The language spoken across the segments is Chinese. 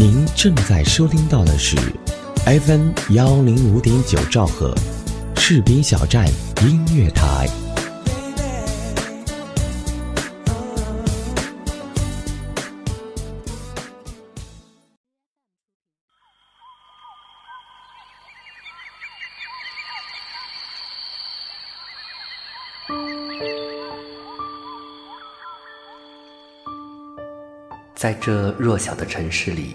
您正在收听到的是 FM 幺零五点九兆赫，士兵小站音乐台。在这弱小的城市里，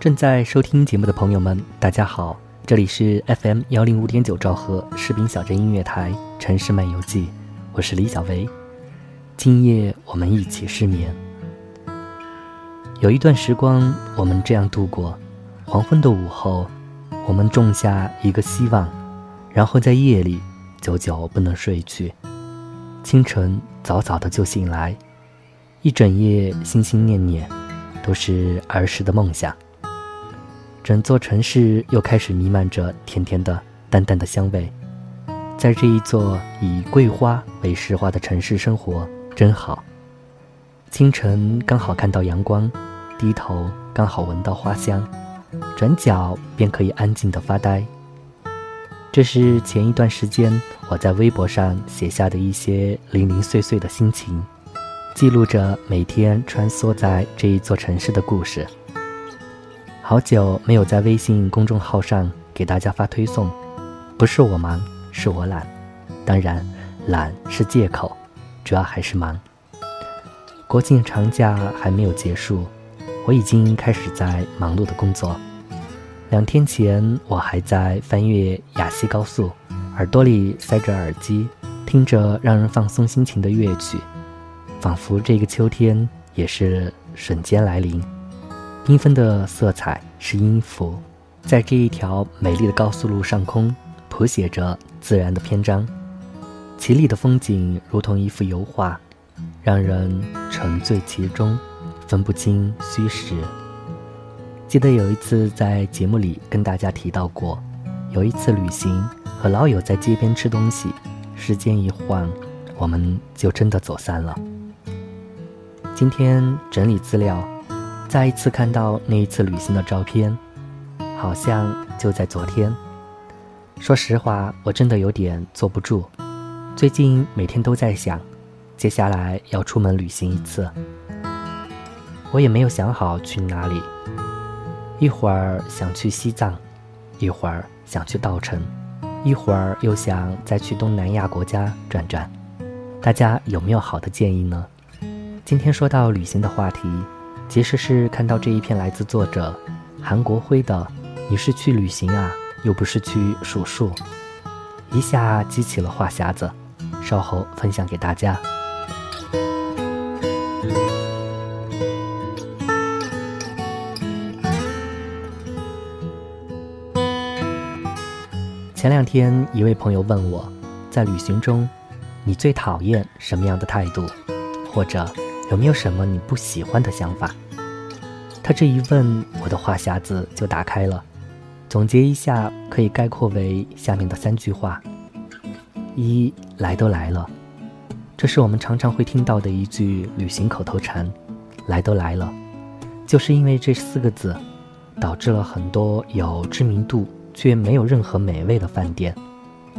正在收听节目的朋友们，大家好，这里是 FM 幺零五点九兆赫士兵小镇音乐台《城市漫游记》，我是李小维。今夜我们一起失眠。有一段时光，我们这样度过：黄昏的午后，我们种下一个希望，然后在夜里久久不能睡去；清晨早早的就醒来，一整夜心心念念，都是儿时的梦想。整座城市又开始弥漫着甜甜的、淡淡的香味，在这一座以桂花为诗花的城市生活真好。清晨刚好看到阳光，低头刚好闻到花香，转角便可以安静的发呆。这是前一段时间我在微博上写下的一些零零碎碎的心情，记录着每天穿梭在这一座城市的故事。好久没有在微信公众号上给大家发推送，不是我忙，是我懒。当然，懒是借口，主要还是忙。国庆长假还没有结束，我已经开始在忙碌的工作。两天前，我还在翻越雅西高速，耳朵里塞着耳机，听着让人放松心情的乐曲，仿佛这个秋天也是瞬间来临。缤纷的色彩是音符，在这一条美丽的高速路上空谱写着自然的篇章。绮丽的风景如同一幅油画，让人沉醉其中，分不清虚实。记得有一次在节目里跟大家提到过，有一次旅行和老友在街边吃东西，时间一晃，我们就真的走散了。今天整理资料。再一次看到那一次旅行的照片，好像就在昨天。说实话，我真的有点坐不住。最近每天都在想，接下来要出门旅行一次。我也没有想好去哪里，一会儿想去西藏，一会儿想去稻城，一会儿又想再去东南亚国家转转。大家有没有好的建议呢？今天说到旅行的话题。其实是看到这一篇来自作者韩国辉的“你是去旅行啊，又不是去数数”，一下激起了话匣子，稍后分享给大家。前两天，一位朋友问我，在旅行中，你最讨厌什么样的态度，或者？有没有什么你不喜欢的想法？他这一问，我的话匣子就打开了。总结一下，可以概括为下面的三句话：一来都来了，这是我们常常会听到的一句旅行口头禅。来都来了，就是因为这四个字，导致了很多有知名度却没有任何美味的饭店，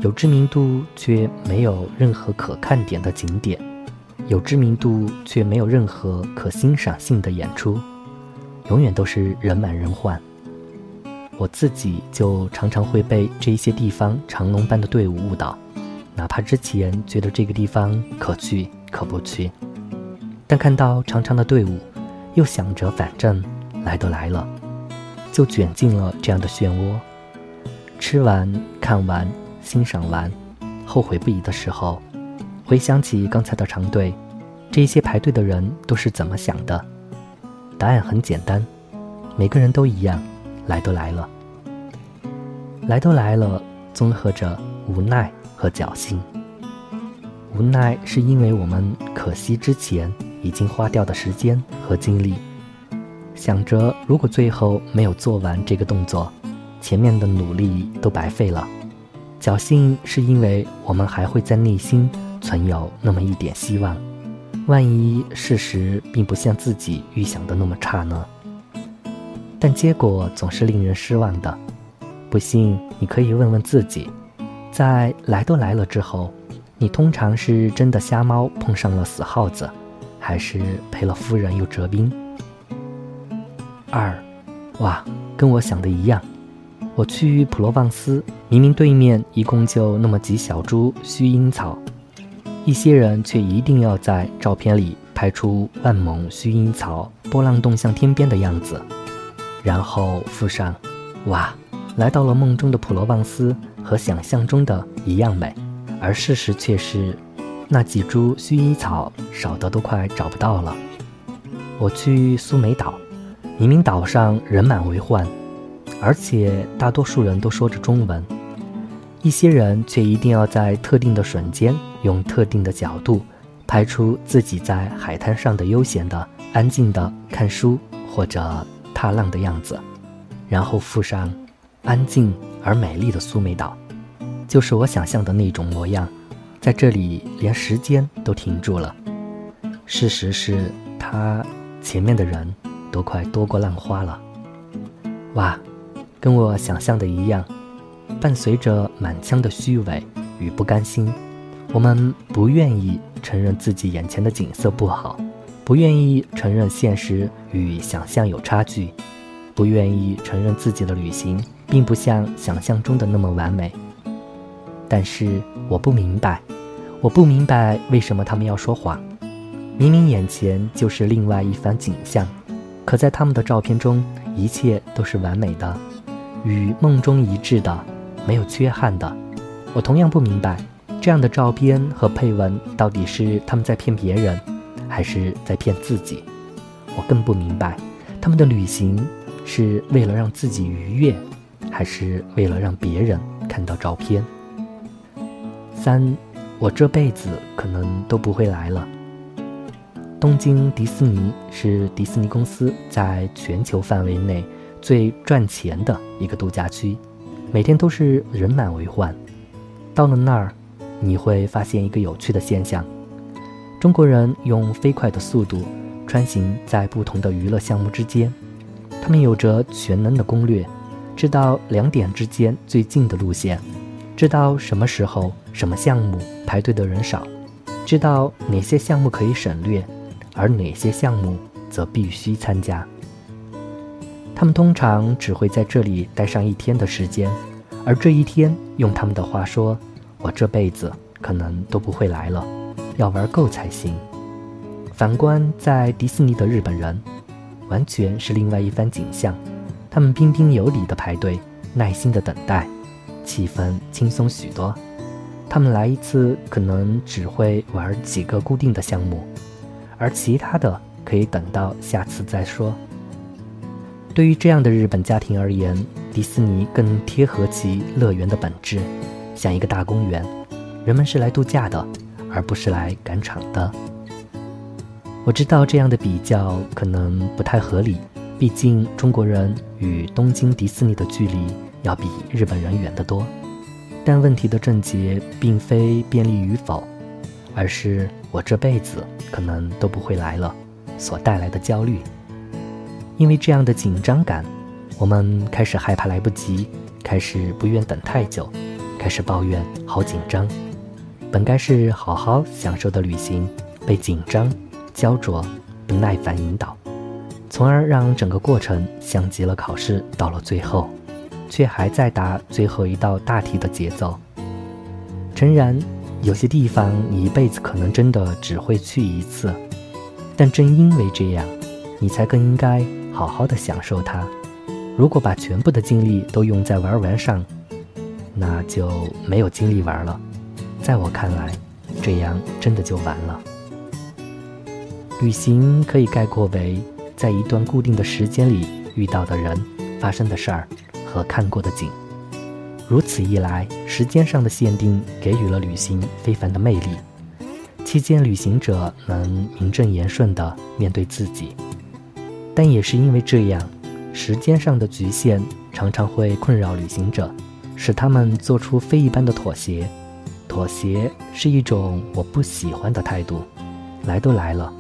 有知名度却没有任何可看点的景点，有知名度却没有任何可欣赏性的演出，永远都是人满人患。我自己就常常会被这一些地方长龙般的队伍误导，哪怕之前觉得这个地方可去可不去，但看到长长的队伍，又想着反正来都来了，就卷进了这样的漩涡。吃完、看完、欣赏完，后悔不已的时候，回想起刚才的长队，这些排队的人都是怎么想的？答案很简单，每个人都一样。来都来了，来都来了，综合着无奈和侥幸。无奈是因为我们可惜之前已经花掉的时间和精力，想着如果最后没有做完这个动作，前面的努力都白费了。侥幸是因为我们还会在内心存有那么一点希望，万一事实并不像自己预想的那么差呢？但结果总是令人失望的。不信，你可以问问自己，在来都来了之后，你通常是真的瞎猫碰上了死耗子，还是赔了夫人又折兵？二，哇，跟我想的一样。我去普罗旺斯，明明对面一共就那么几小株薰衣草，一些人却一定要在照片里拍出万亩薰衣草波浪动向天边的样子。然后附上，哇，来到了梦中的普罗旺斯，和想象中的一样美，而事实却是，那几株薰衣草少得都快找不到了。我去苏梅岛，明明岛上人满为患，而且大多数人都说着中文，一些人却一定要在特定的瞬间，用特定的角度，拍出自己在海滩上的悠闲的、安静的看书或者。踏浪的样子，然后附上安静而美丽的苏梅岛，就是我想象的那种模样。在这里，连时间都停住了。事实是，他前面的人都快多过浪花了。哇，跟我想象的一样，伴随着满腔的虚伪与不甘心，我们不愿意承认自己眼前的景色不好。不愿意承认现实与想象有差距，不愿意承认自己的旅行并不像想象中的那么完美。但是我不明白，我不明白为什么他们要说谎。明明眼前就是另外一番景象，可在他们的照片中，一切都是完美的，与梦中一致的，没有缺憾的。我同样不明白，这样的照片和配文到底是他们在骗别人。还是在骗自己，我更不明白，他们的旅行是为了让自己愉悦，还是为了让别人看到照片？三，我这辈子可能都不会来了。东京迪士尼是迪士尼公司在全球范围内最赚钱的一个度假区，每天都是人满为患。到了那儿，你会发现一个有趣的现象。中国人用飞快的速度穿行在不同的娱乐项目之间，他们有着全能的攻略，知道两点之间最近的路线，知道什么时候什么项目排队的人少，知道哪些项目可以省略，而哪些项目则必须参加。他们通常只会在这里待上一天的时间，而这一天，用他们的话说，我这辈子可能都不会来了。要玩够才行。反观在迪士尼的日本人，完全是另外一番景象。他们彬彬有礼的排队，耐心的等待，气氛轻松许多。他们来一次可能只会玩几个固定的项目，而其他的可以等到下次再说。对于这样的日本家庭而言，迪士尼更贴合其乐园的本质，像一个大公园，人们是来度假的。而不是来赶场的。我知道这样的比较可能不太合理，毕竟中国人与东京迪士尼的距离要比日本人远得多。但问题的症结并非便利与否，而是我这辈子可能都不会来了所带来的焦虑。因为这样的紧张感，我们开始害怕来不及，开始不愿等太久，开始抱怨，好紧张。本该是好好享受的旅行，被紧张、焦灼、不耐烦引导，从而让整个过程像极了考试到了最后，却还在答最后一道大题的节奏。诚然，有些地方你一辈子可能真的只会去一次，但正因为这样，你才更应该好好的享受它。如果把全部的精力都用在玩玩上，那就没有精力玩了。在我看来，这样真的就完了。旅行可以概括为在一段固定的时间里遇到的人、发生的事儿和看过的景。如此一来，时间上的限定给予了旅行非凡的魅力。期间，旅行者能名正言顺地面对自己，但也是因为这样。时间上的局限常常会困扰旅行者，使他们做出非一般的妥协。妥协是一种我不喜欢的态度。来都来了，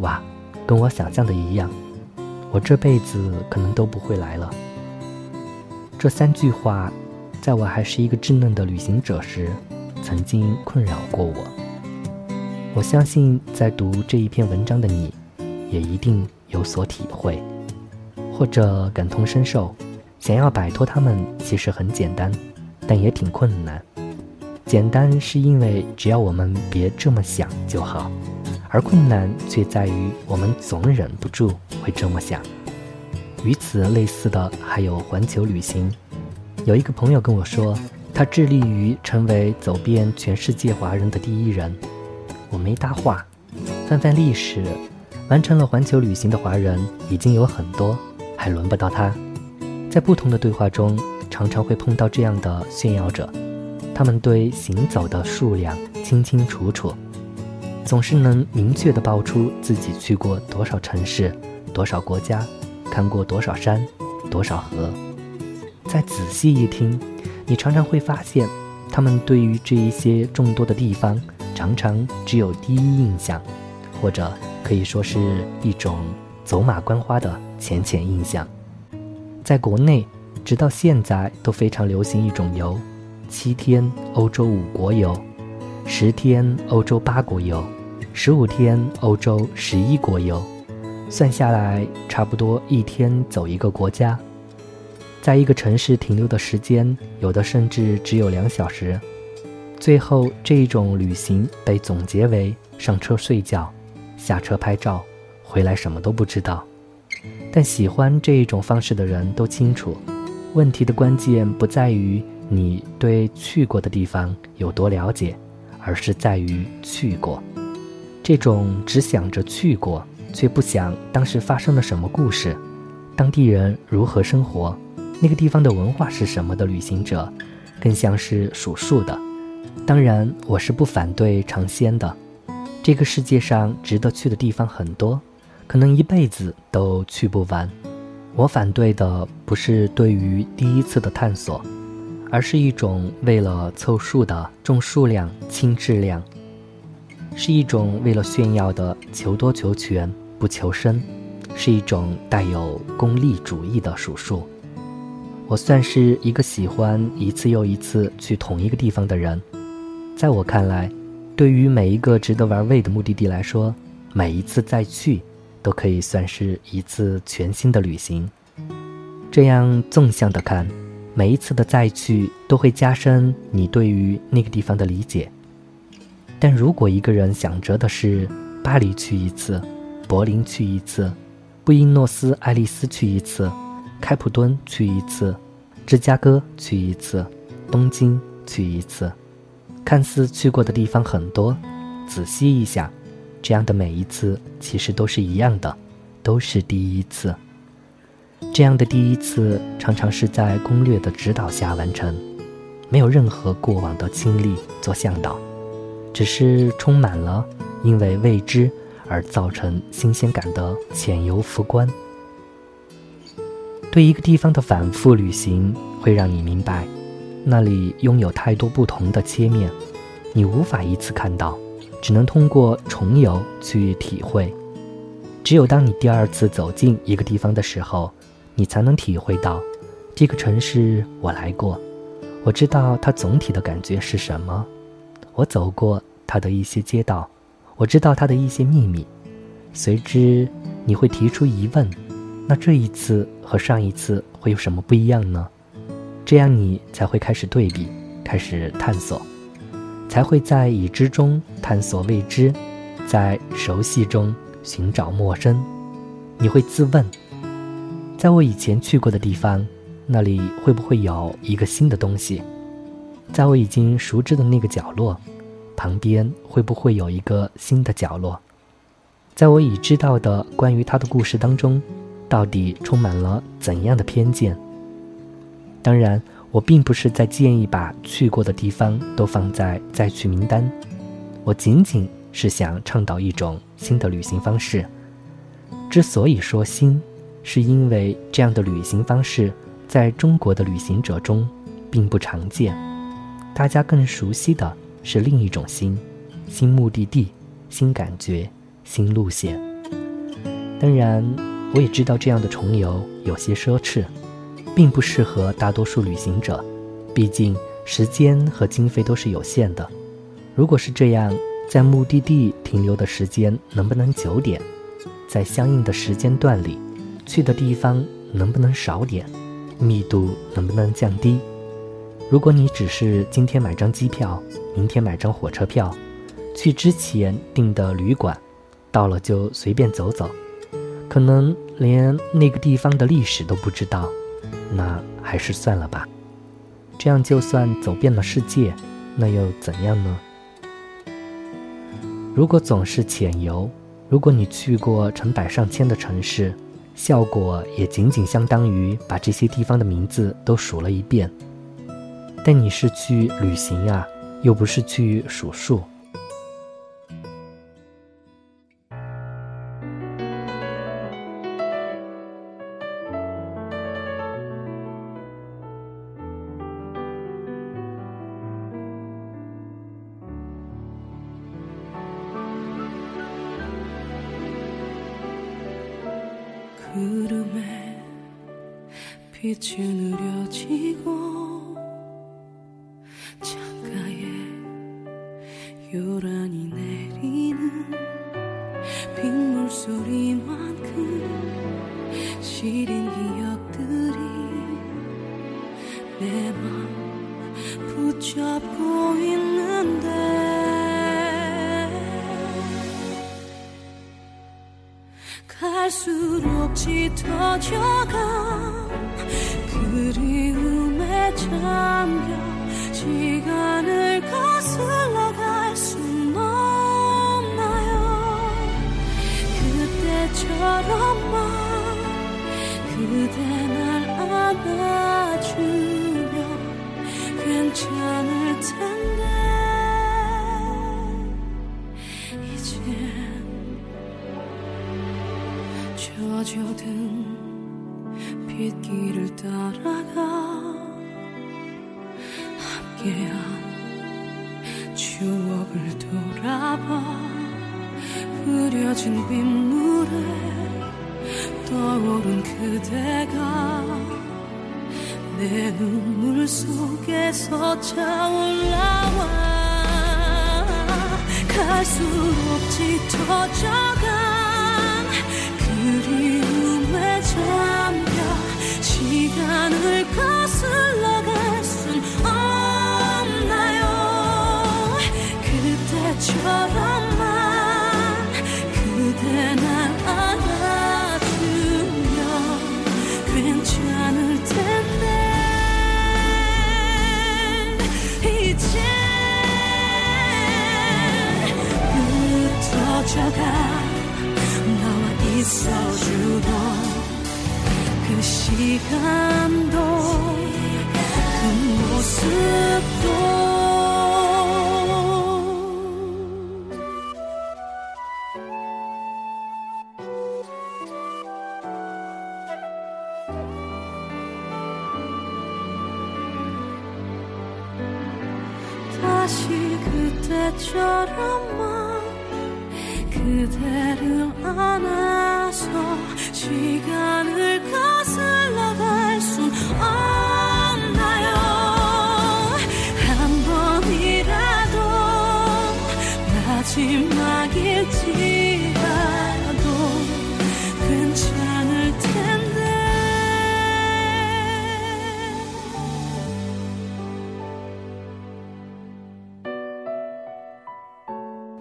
哇，跟我想象的一样，我这辈子可能都不会来了。这三句话，在我还是一个稚嫩的旅行者时，曾经困扰过我。我相信，在读这一篇文章的你，也一定有所体会。或者感同身受，想要摆脱他们其实很简单，但也挺困难。简单是因为只要我们别这么想就好，而困难却在于我们总忍不住会这么想。与此类似的还有环球旅行。有一个朋友跟我说，他致力于成为走遍全世界华人的第一人。我没搭话，翻翻历史，完成了环球旅行的华人已经有很多。还轮不到他。在不同的对话中，常常会碰到这样的炫耀者，他们对行走的数量清清楚楚，总是能明确地报出自己去过多少城市、多少国家，看过多少山、多少河。再仔细一听，你常常会发现，他们对于这一些众多的地方，常常只有第一印象，或者可以说是一种走马观花的。浅浅印象，在国内，直到现在都非常流行一种游：七天欧洲五国游，十天欧洲八国游，十五天欧洲十一国游，算下来差不多一天走一个国家，在一个城市停留的时间，有的甚至只有两小时。最后，这一种旅行被总结为上车睡觉，下车拍照，回来什么都不知道。但喜欢这一种方式的人都清楚，问题的关键不在于你对去过的地方有多了解，而是在于去过。这种只想着去过，却不想当时发生了什么故事，当地人如何生活，那个地方的文化是什么的旅行者，更像是数数的。当然，我是不反对尝鲜的。这个世界上值得去的地方很多。可能一辈子都去不完。我反对的不是对于第一次的探索，而是一种为了凑数的重数量轻质量，是一种为了炫耀的求多求全不求深，是一种带有功利主义的数数。我算是一个喜欢一次又一次去同一个地方的人。在我看来，对于每一个值得玩味的目的地来说，每一次再去。都可以算是一次全新的旅行。这样纵向的看，每一次的再去都会加深你对于那个地方的理解。但如果一个人想着的是巴黎去一次，柏林去一次，布宜诺斯艾利斯去一次，开普敦去一次，芝加哥去一次，东京去一次，看似去过的地方很多，仔细一想。这样的每一次其实都是一样的，都是第一次。这样的第一次常常是在攻略的指导下完成，没有任何过往的经历做向导，只是充满了因为未知而造成新鲜感的潜游浮观。对一个地方的反复旅行，会让你明白，那里拥有太多不同的切面，你无法一次看到。只能通过重游去体会。只有当你第二次走进一个地方的时候，你才能体会到，这个城市我来过，我知道它总体的感觉是什么。我走过它的一些街道，我知道它的一些秘密。随之，你会提出疑问：那这一次和上一次会有什么不一样呢？这样你才会开始对比，开始探索，才会在已知中探索未知，在熟悉中寻找陌生。你会自问：在我以前去过的地方。那里会不会有一个新的东西？在我已经熟知的那个角落，旁边会不会有一个新的角落？在我已知道的关于他的故事当中，到底充满了怎样的偏见？当然，我并不是在建议把去过的地方都放在再去名单，我仅仅是想倡导一种新的旅行方式。之所以说新，是因为这样的旅行方式。在中国的旅行者中，并不常见。大家更熟悉的是另一种新，新目的地、新感觉、新路线。当然，我也知道这样的重游有些奢侈，并不适合大多数旅行者。毕竟时间和经费都是有限的。如果是这样，在目的地停留的时间能不能久点？在相应的时间段里，去的地方能不能少点？密度能不能降低？如果你只是今天买张机票，明天买张火车票，去之前订的旅馆，到了就随便走走，可能连那个地方的历史都不知道，那还是算了吧。这样就算走遍了世界，那又怎样呢？如果总是浅游，如果你去过成百上千的城市。效果也仅仅相当于把这些地方的名字都数了一遍，但你是去旅行啊，又不是去数数。 구름에 빛이 느려지고 창가에 요란히 내리는 빗물 소리만큼 시린 기억들이 내 맘 붙잡고 짙어져가 그리움에 잠겨 시간을 내 눈물 속에서 차올라와 갈수록 짙어져가 그리움에 잠겨 시간을 거슬러 흩어져가 있어주던 그 시간도 그 모습도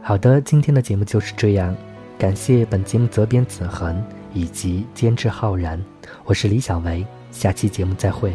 好的，今天的节目就是这样，感谢本节目责编子恒以及监制浩然，我是李小维，下期节目再会。